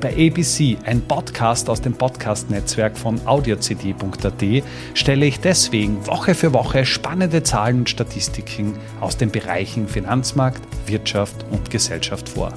Bei ABC, ein Podcast aus dem Podcast-Netzwerk von audiocd.at, stelle ich deswegen Woche für Woche spannende Zahlen und Statistiken aus den Bereichen Finanzmarkt, Wirtschaft und Gesellschaft vor.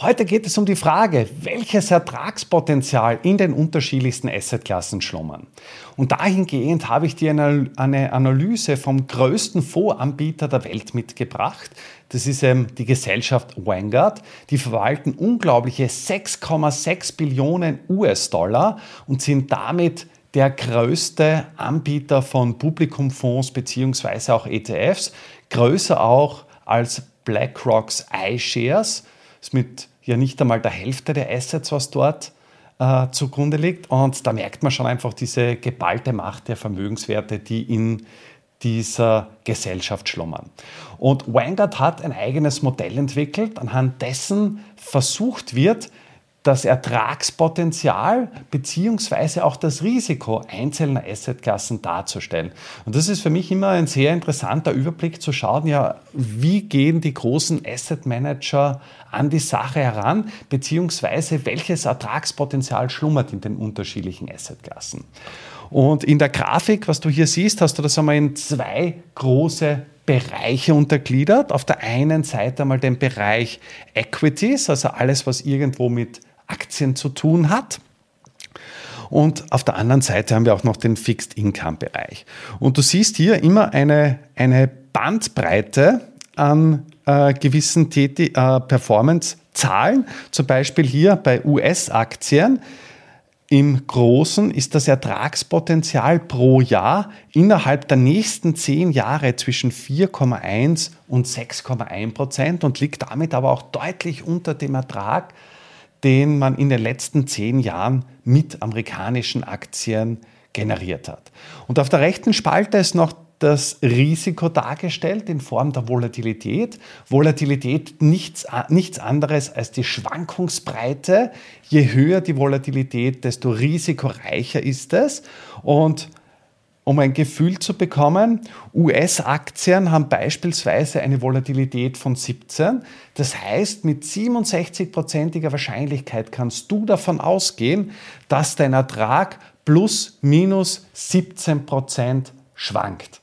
Heute geht es um die Frage, welches Ertragspotenzial in den unterschiedlichsten Assetklassen schlummern. Und dahingehend habe ich dir eine Analyse vom größten Fondsanbieter der Welt mitgebracht. Das ist ähm, die Gesellschaft Vanguard. Die verwalten unglaubliche 6,6 Billionen US-Dollar und sind damit der größte Anbieter von Publikumfonds bzw. auch ETFs, größer auch als BlackRock's iShares ist mit ja nicht einmal der Hälfte der Assets, was dort äh, zugrunde liegt. Und da merkt man schon einfach diese geballte Macht der Vermögenswerte, die in dieser Gesellschaft schlummern. Und Vanguard hat ein eigenes Modell entwickelt, anhand dessen versucht wird, das Ertragspotenzial beziehungsweise auch das Risiko einzelner Assetklassen darzustellen. Und das ist für mich immer ein sehr interessanter Überblick zu schauen, ja, wie gehen die großen Asset Manager an die Sache heran, beziehungsweise welches Ertragspotenzial schlummert in den unterschiedlichen Assetklassen. Und in der Grafik, was du hier siehst, hast du das einmal in zwei große Bereiche untergliedert. Auf der einen Seite einmal den Bereich Equities, also alles, was irgendwo mit Aktien zu tun hat. Und auf der anderen Seite haben wir auch noch den Fixed Income Bereich. Und du siehst hier immer eine, eine Bandbreite an äh, gewissen äh, Performance-Zahlen. Zum Beispiel hier bei US-Aktien. Im Großen ist das Ertragspotenzial pro Jahr innerhalb der nächsten zehn Jahre zwischen 4,1 und 6,1 Prozent und liegt damit aber auch deutlich unter dem Ertrag den man in den letzten zehn Jahren mit amerikanischen Aktien generiert hat. Und auf der rechten Spalte ist noch das Risiko dargestellt in Form der Volatilität. Volatilität nichts, nichts anderes als die Schwankungsbreite. Je höher die Volatilität, desto risikoreicher ist es. Und um ein Gefühl zu bekommen. US-Aktien haben beispielsweise eine Volatilität von 17. Das heißt, mit 67-prozentiger Wahrscheinlichkeit kannst du davon ausgehen, dass dein Ertrag plus minus 17 Prozent schwankt.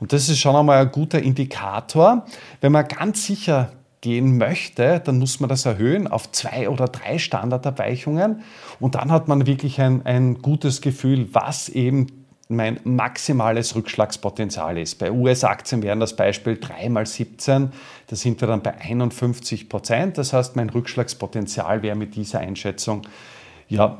Und das ist schon einmal ein guter Indikator. Wenn man ganz sicher gehen möchte, dann muss man das erhöhen auf zwei oder drei Standardabweichungen. Und dann hat man wirklich ein, ein gutes Gefühl, was eben mein maximales Rückschlagspotenzial ist. Bei US-Aktien wären das Beispiel 3 mal 17, da sind wir dann bei 51 Prozent. Das heißt, mein Rückschlagspotenzial wäre mit dieser Einschätzung ja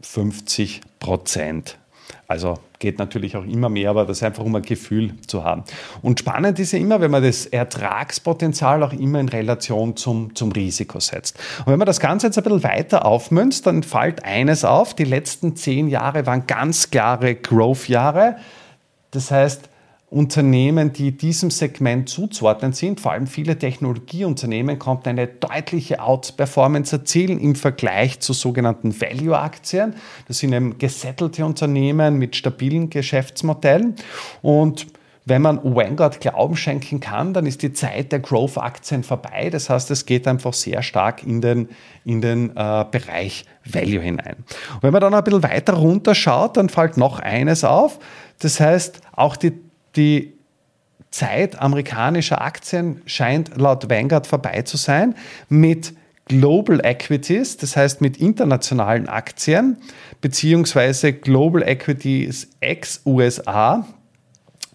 50 Prozent. Also geht natürlich auch immer mehr, aber das ist einfach um ein Gefühl zu haben. Und spannend ist ja immer, wenn man das Ertragspotenzial auch immer in Relation zum, zum Risiko setzt. Und wenn man das Ganze jetzt ein bisschen weiter aufmünzt, dann fällt eines auf, die letzten zehn Jahre waren ganz klare Growth-Jahre. Das heißt, Unternehmen, die diesem Segment zuzuordnen sind, vor allem viele Technologieunternehmen, konnten eine deutliche Outperformance erzielen im Vergleich zu sogenannten Value-Aktien. Das sind eben gesettelte Unternehmen mit stabilen Geschäftsmodellen. Und wenn man Vanguard Glauben schenken kann, dann ist die Zeit der Growth-Aktien vorbei. Das heißt, es geht einfach sehr stark in den, in den äh, Bereich Value hinein. Und wenn man dann ein bisschen weiter runterschaut, dann fällt noch eines auf. Das heißt, auch die die Zeit amerikanischer Aktien scheint laut Vanguard vorbei zu sein mit Global Equities, das heißt mit internationalen Aktien, beziehungsweise Global Equities ex-USA,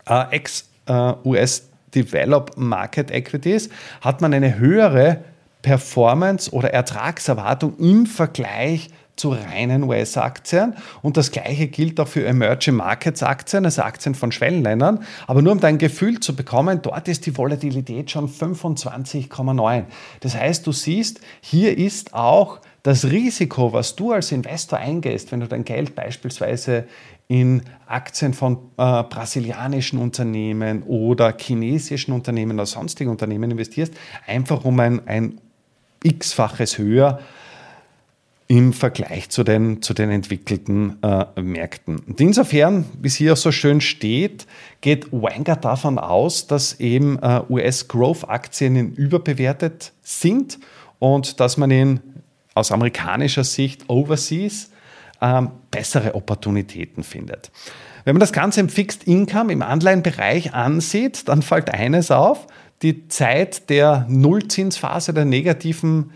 äh, ex-US äh, Developed Market Equities, hat man eine höhere Performance oder Ertragserwartung im Vergleich zu reinen US-Aktien. Und das gleiche gilt auch für Emerging Markets Aktien, also Aktien von Schwellenländern. Aber nur um dein Gefühl zu bekommen, dort ist die Volatilität schon 25,9. Das heißt, du siehst, hier ist auch das Risiko, was du als Investor eingehst, wenn du dein Geld beispielsweise in Aktien von äh, brasilianischen Unternehmen oder chinesischen Unternehmen oder sonstigen Unternehmen investierst, einfach um ein, ein x-faches höher im Vergleich zu den, zu den entwickelten äh, Märkten. Und insofern, wie es hier so schön steht, geht Vanguard davon aus, dass eben äh, US-Growth-Aktien überbewertet sind und dass man in, aus amerikanischer Sicht overseas äh, bessere Opportunitäten findet. Wenn man das Ganze im Fixed Income, im Anleihenbereich ansieht, dann fällt eines auf, die Zeit der Nullzinsphase, der negativen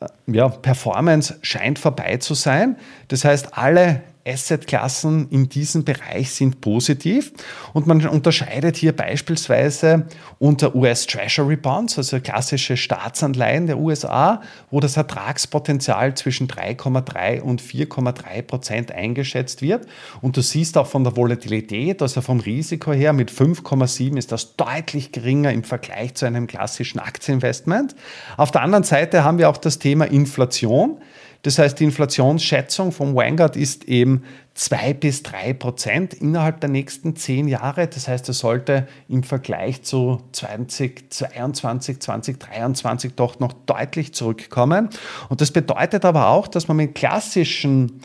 äh, ja, Performance scheint vorbei zu sein. Das heißt, alle Assetklassen in diesem Bereich sind positiv und man unterscheidet hier beispielsweise unter US Treasury Bonds, also klassische Staatsanleihen der USA, wo das Ertragspotenzial zwischen 3,3 und 4,3 Prozent eingeschätzt wird. Und du siehst auch von der Volatilität, also vom Risiko her, mit 5,7 ist das deutlich geringer im Vergleich zu einem klassischen Aktieninvestment. Auf der anderen Seite haben wir auch das Thema Inflation. Das heißt, die Inflationsschätzung vom Vanguard ist eben 2 bis 3 Prozent innerhalb der nächsten zehn Jahre. Das heißt, es sollte im Vergleich zu 2022, 2023 doch noch deutlich zurückkommen. Und das bedeutet aber auch, dass man mit klassischen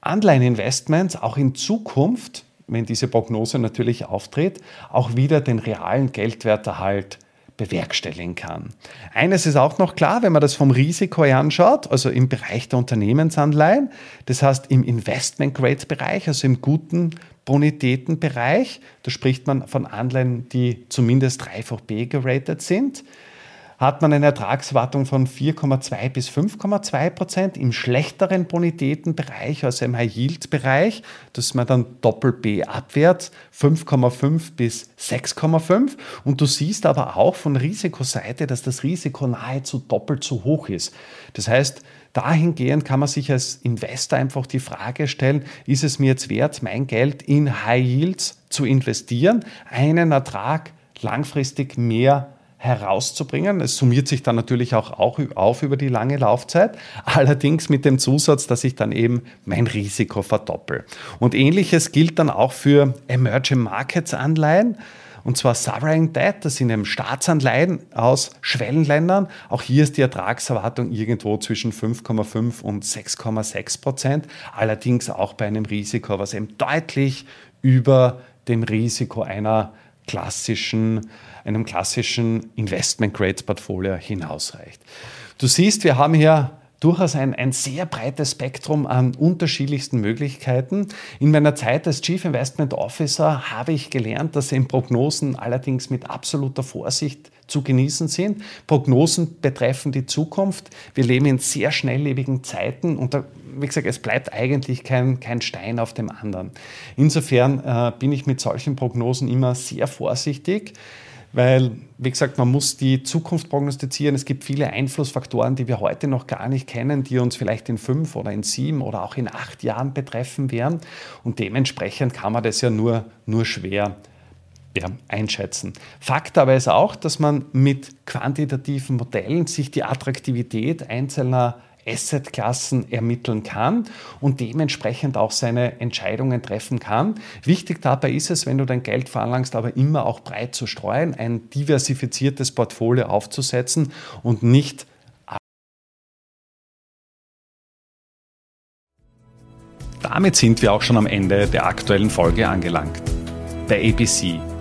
Anleiheninvestments auch in Zukunft, wenn diese Prognose natürlich auftritt, auch wieder den realen Geldwerterhalt bewerkstelligen kann. Eines ist auch noch klar, wenn man das vom Risiko her anschaut, also im Bereich der Unternehmensanleihen, das heißt im Investment-Grade-Bereich, also im guten Bonitätenbereich, da spricht man von Anleihen, die zumindest dreifach B geratet sind, hat man eine Ertragswartung von 4,2 bis 5,2 Prozent. Im schlechteren Bonitätenbereich, also im High-Yield-Bereich, das man dann Doppel-B abwärts, 5,5 bis 6,5. Und du siehst aber auch von Risikoseite, dass das Risiko nahezu doppelt so hoch ist. Das heißt, dahingehend kann man sich als Investor einfach die Frage stellen, ist es mir jetzt wert, mein Geld in High Yields zu investieren, einen Ertrag langfristig mehr herauszubringen. Es summiert sich dann natürlich auch, auf über die lange Laufzeit, allerdings mit dem Zusatz, dass ich dann eben mein Risiko verdoppel. Und ähnliches gilt dann auch für Emerging Markets Anleihen. Und zwar Sovereign Debt, das sind eben Staatsanleihen aus Schwellenländern. Auch hier ist die Ertragserwartung irgendwo zwischen 5,5 und 6,6 Prozent. Allerdings auch bei einem Risiko, was eben deutlich über dem Risiko einer klassischen, einem klassischen Investment-Grade-Portfolio hinausreicht. Du siehst, wir haben hier durchaus ein, ein sehr breites Spektrum an unterschiedlichsten Möglichkeiten. In meiner Zeit als Chief Investment Officer habe ich gelernt, dass in Prognosen allerdings mit absoluter Vorsicht zu genießen sind. Prognosen betreffen die Zukunft. Wir leben in sehr schnelllebigen Zeiten und da, wie gesagt, es bleibt eigentlich kein, kein Stein auf dem anderen. Insofern äh, bin ich mit solchen Prognosen immer sehr vorsichtig weil, wie gesagt, man muss die Zukunft prognostizieren. Es gibt viele Einflussfaktoren, die wir heute noch gar nicht kennen, die uns vielleicht in fünf oder in sieben oder auch in acht Jahren betreffen werden. Und dementsprechend kann man das ja nur, nur schwer ja, einschätzen. Fakt aber ist auch, dass man mit quantitativen Modellen sich die Attraktivität einzelner Assetklassen ermitteln kann und dementsprechend auch seine Entscheidungen treffen kann. Wichtig dabei ist es, wenn du dein Geld veranlangst, aber immer auch breit zu streuen, ein diversifiziertes Portfolio aufzusetzen und nicht Damit sind wir auch schon am Ende der aktuellen Folge angelangt. Bei ABC,